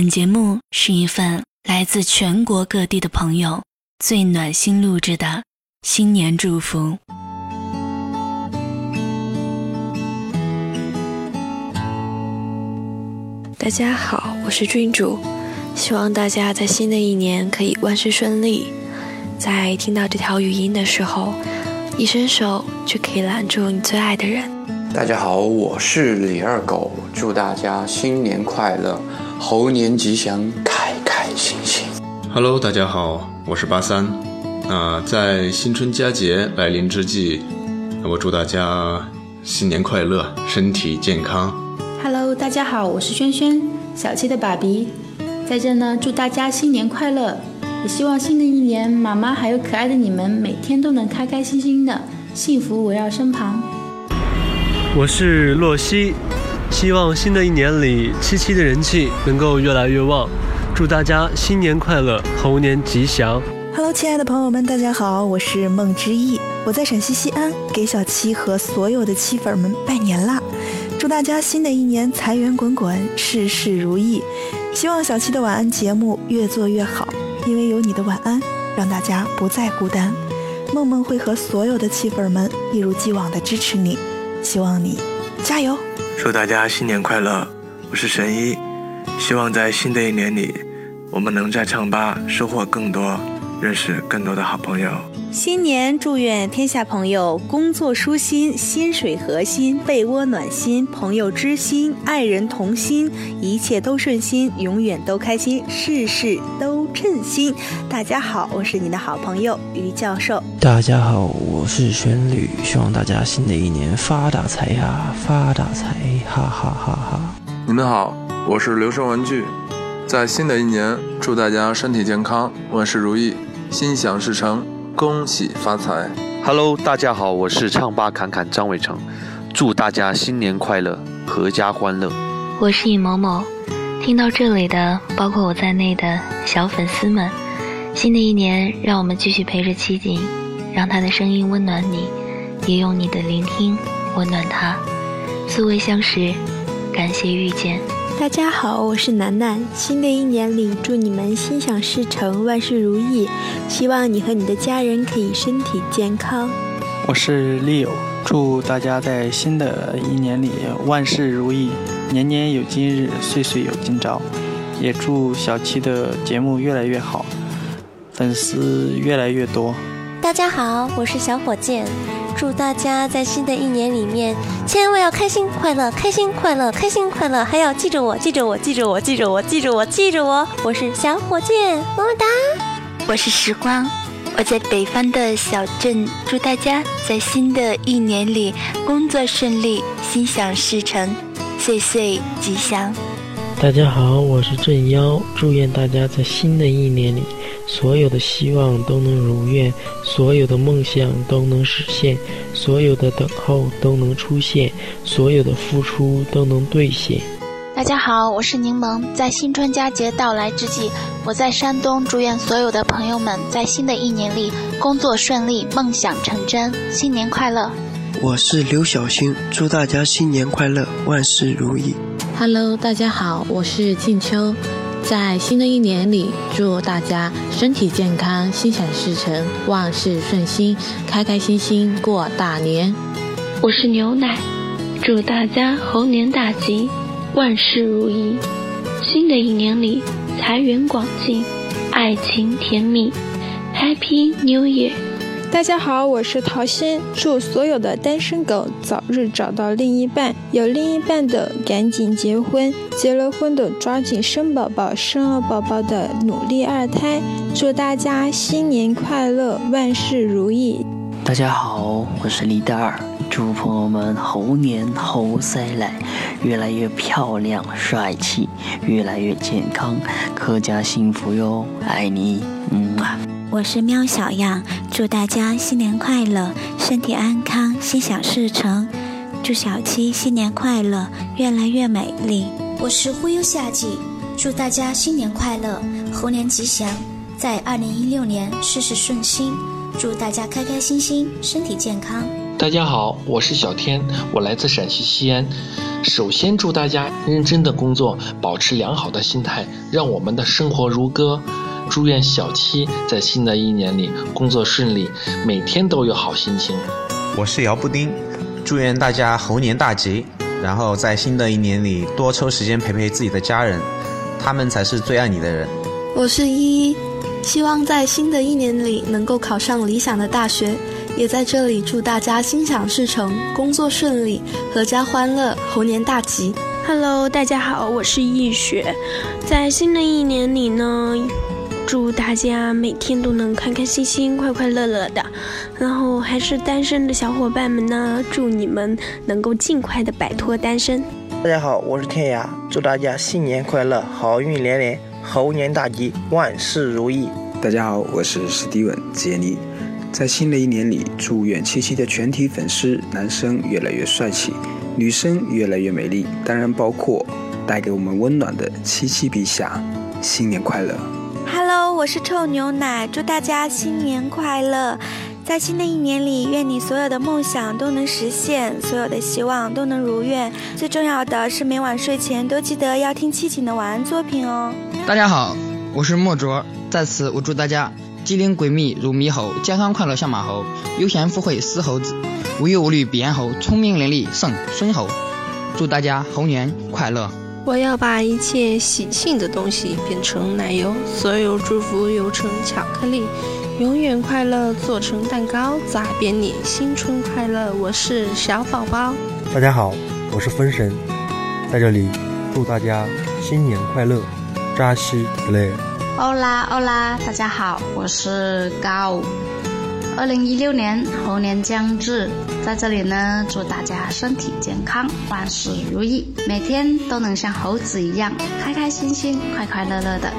本节目是一份来自全国各地的朋友最暖心录制的新年祝福。大家好，我是郡主，希望大家在新的一年可以万事顺利。在听到这条语音的时候，一伸手就可以拦住你最爱的人。大家好，我是李二狗，祝大家新年快乐，猴年吉祥，开开心心。Hello，大家好，我是八三。那在新春佳节来临之际，我祝大家新年快乐，身体健康。Hello，大家好，我是轩轩，小七的爸比，在这呢，祝大家新年快乐，也希望新的一年，妈妈还有可爱的你们每天都能开开心心的，幸福围绕身旁。我是洛西，希望新的一年里七七的人气能够越来越旺，祝大家新年快乐，猴年吉祥。Hello，亲爱的朋友们，大家好，我是梦之意，我在陕西西安，给小七和所有的七粉们拜年啦！祝大家新的一年财源滚滚，事事如意。希望小七的晚安节目越做越好，因为有你的晚安，让大家不再孤单。梦梦会和所有的七粉们一如既往的支持你。希望你加油！祝大家新年快乐！我是神医，希望在新的一年里，我们能在唱吧收获更多，认识更多的好朋友。新年祝愿天下朋友工作舒心，薪水合心，被窝暖心，朋友知心，爱人同心，一切都顺心，永远都开心，事事都称心。大家好，我是你的好朋友于教授。大家好，我是旋律，希望大家新的一年发大财呀，发大财，哈哈哈哈！你们好，我是留声玩具，在新的一年，祝大家身体健康，万事如意，心想事成。恭喜发财！Hello，大家好，我是唱吧侃侃张伟成，祝大家新年快乐，阖家欢乐。我是尹某某，听到这里的，包括我在内的小粉丝们，新的一年，让我们继续陪着七锦，让他的声音温暖你，也用你的聆听温暖他。素未相识，感谢遇见。大家好，我是楠楠。新的一年里，祝你们心想事成，万事如意。希望你和你的家人可以身体健康。我是 Leo，祝大家在新的一年里万事如意，年年有今日，岁岁有今朝。也祝小七的节目越来越好，粉丝越来越多。大家好，我是小火箭。祝大家在新的一年里面，千万要开心快乐，开心快乐，开心快乐，还要记着我，记着我，记着我，记着我，记着我，记着我。我是小火箭，么么哒。我是时光，我在北方的小镇，祝大家在新的一年里工作顺利，心想事成，岁岁吉祥。大家好，我是郑妖，祝愿大家在新的一年里。所有的希望都能如愿，所有的梦想都能实现，所有的等候都能出现，所有的付出都能兑现。大家好，我是柠檬。在新春佳节到来之际，我在山东祝愿所有的朋友们在新的一年里工作顺利，梦想成真，新年快乐。我是刘小星，祝大家新年快乐，万事如意。Hello，大家好，我是静秋。在新的一年里，祝大家身体健康，心想事成，万事顺心，开开心心过大年。我是牛奶，祝大家猴年大吉，万事如意。新的一年里，财源广进，爱情甜蜜，Happy New Year。大家好，我是桃心，祝所有的单身狗早日找到另一半，有另一半的赶紧结婚，结了婚的抓紧生宝宝，生了宝宝的努力二胎。祝大家新年快乐，万事如意。大家好，我是李大二，祝朋友们猴年猴塞来，越来越漂亮帅气，越来越健康，阖家幸福哟，爱你，嗯啊。我是喵小样，祝大家新年快乐，身体安康，心想事成。祝小七新年快乐，越来越美丽。我是忽悠夏季，祝大家新年快乐，猴年吉祥，在二零一六年事事顺心。祝大家开开心心，身体健康。大家好，我是小天，我来自陕西西安。首先祝大家认真的工作，保持良好的心态，让我们的生活如歌。祝愿小七在新的一年里工作顺利，每天都有好心情。我是姚布丁，祝愿大家猴年大吉，然后在新的一年里多抽时间陪陪自己的家人，他们才是最爱你的人。我是依依，希望在新的一年里能够考上理想的大学，也在这里祝大家心想事成，工作顺利，阖家欢乐，猴年大吉。Hello，大家好，我是易雪，在新的一年里呢。祝大家每天都能开开心心、快快乐乐的。然后还是单身的小伙伴们呢，祝你们能够尽快的摆脱单身。大家好，我是天涯，祝大家新年快乐，好运连连，猴年大吉，万事如意。大家好，我是史蒂文杰尼，在新的一年里，祝愿七七的全体粉丝，男生越来越帅气，女生越来越美丽，当然包括带给我们温暖的七七陛下，新年快乐。Hello，我是臭牛奶，祝大家新年快乐！在新的一年里，愿你所有的梦想都能实现，所有的希望都能如愿。最重要的是，每晚睡前都记得要听七锦的晚安作品哦。大家好，我是莫卓，在此我祝大家机灵诡秘如猕猴，健康快乐像马猴，悠闲富贵似猴子，无忧无虑比猿猴，聪明伶俐胜孙猴。祝大家猴年快乐！我要把一切喜庆的东西变成奶油，所有祝福揉成巧克力，永远快乐做成蛋糕，砸扁你新春快乐！我是小宝宝。大家好，我是风神，在这里祝大家新年快乐，扎西雷。欧啦欧啦，大家好，我是高。二零一六年猴年将至，在这里呢，祝大家身体健康，万事如意，每天都能像猴子一样开开心心、快快乐乐的。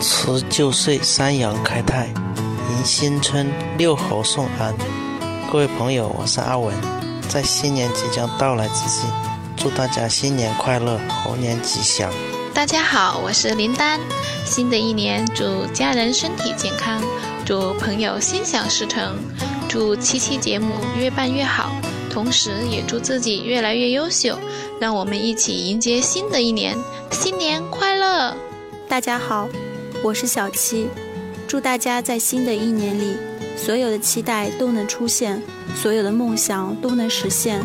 辞旧岁，三阳开泰，迎新春，六猴送安。各位朋友，我是阿文，在新年即将到来之际，祝大家新年快乐，猴年吉祥。大家好，我是林丹，新的一年祝家人身体健康。祝朋友心想事成，祝七期节目越办越好，同时也祝自己越来越优秀。让我们一起迎接新的一年，新年快乐！大家好，我是小七，祝大家在新的一年里，所有的期待都能出现，所有的梦想都能实现，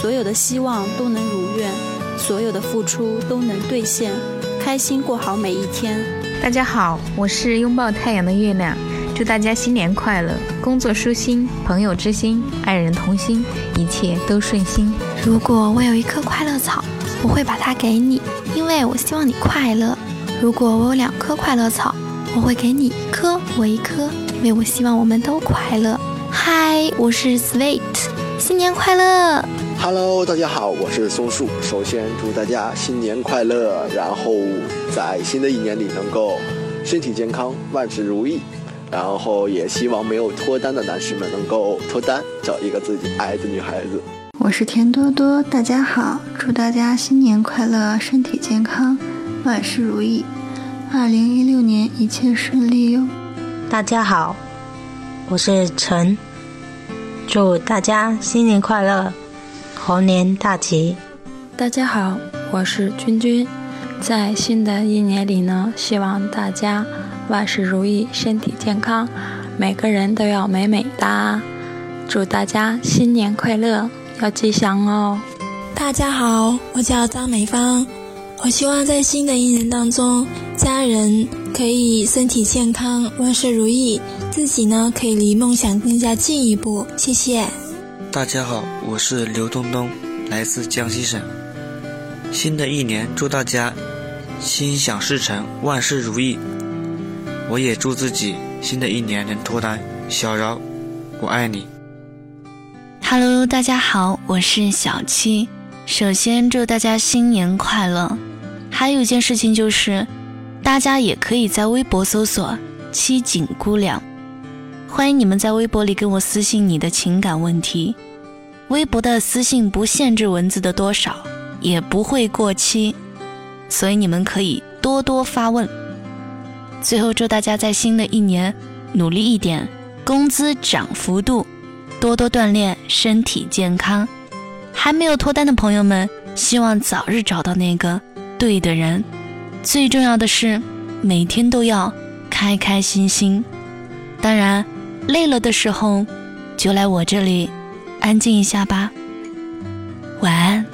所有的希望都能如愿，所有的付出都能兑现，开心过好每一天。大家好，我是拥抱太阳的月亮。祝大家新年快乐，工作舒心，朋友知心，爱人同心，一切都顺心。如果我有一棵快乐草，我会把它给你，因为我希望你快乐。如果我有两棵快乐草，我会给你一颗，我一颗，因为我希望我们都快乐。嗨，我是 Sweet，新年快乐！Hello，大家好，我是松树。首先祝大家新年快乐，然后在新的一年里能够身体健康，万事如意。然后也希望没有脱单的男士们能够脱单，找一个自己爱的女孩子。我是田多多，大家好，祝大家新年快乐，身体健康，万事如意，二零一六年一切顺利哟。大家好，我是陈，祝大家新年快乐，猴年大吉。大家好，我是君君，在新的一年里呢，希望大家。万事如意，身体健康，每个人都要美美哒！祝大家新年快乐，要吉祥哦！大家好，我叫张美芳，我希望在新的一年当中，家人可以身体健康，万事如意，自己呢可以离梦想更加近一步。谢谢。大家好，我是刘东东，来自江西省。新的一年，祝大家心想事成，万事如意。我也祝自己新的一年能脱单。小饶，我爱你。Hello，大家好，我是小七。首先祝大家新年快乐。还有一件事情就是，大家也可以在微博搜索“七锦姑娘”，欢迎你们在微博里跟我私信你的情感问题。微博的私信不限制文字的多少，也不会过期，所以你们可以多多发问。最后祝大家在新的一年努力一点，工资涨幅度，多多锻炼，身体健康。还没有脱单的朋友们，希望早日找到那个对的人。最重要的是，每天都要开开心心。当然，累了的时候就来我这里安静一下吧。晚安。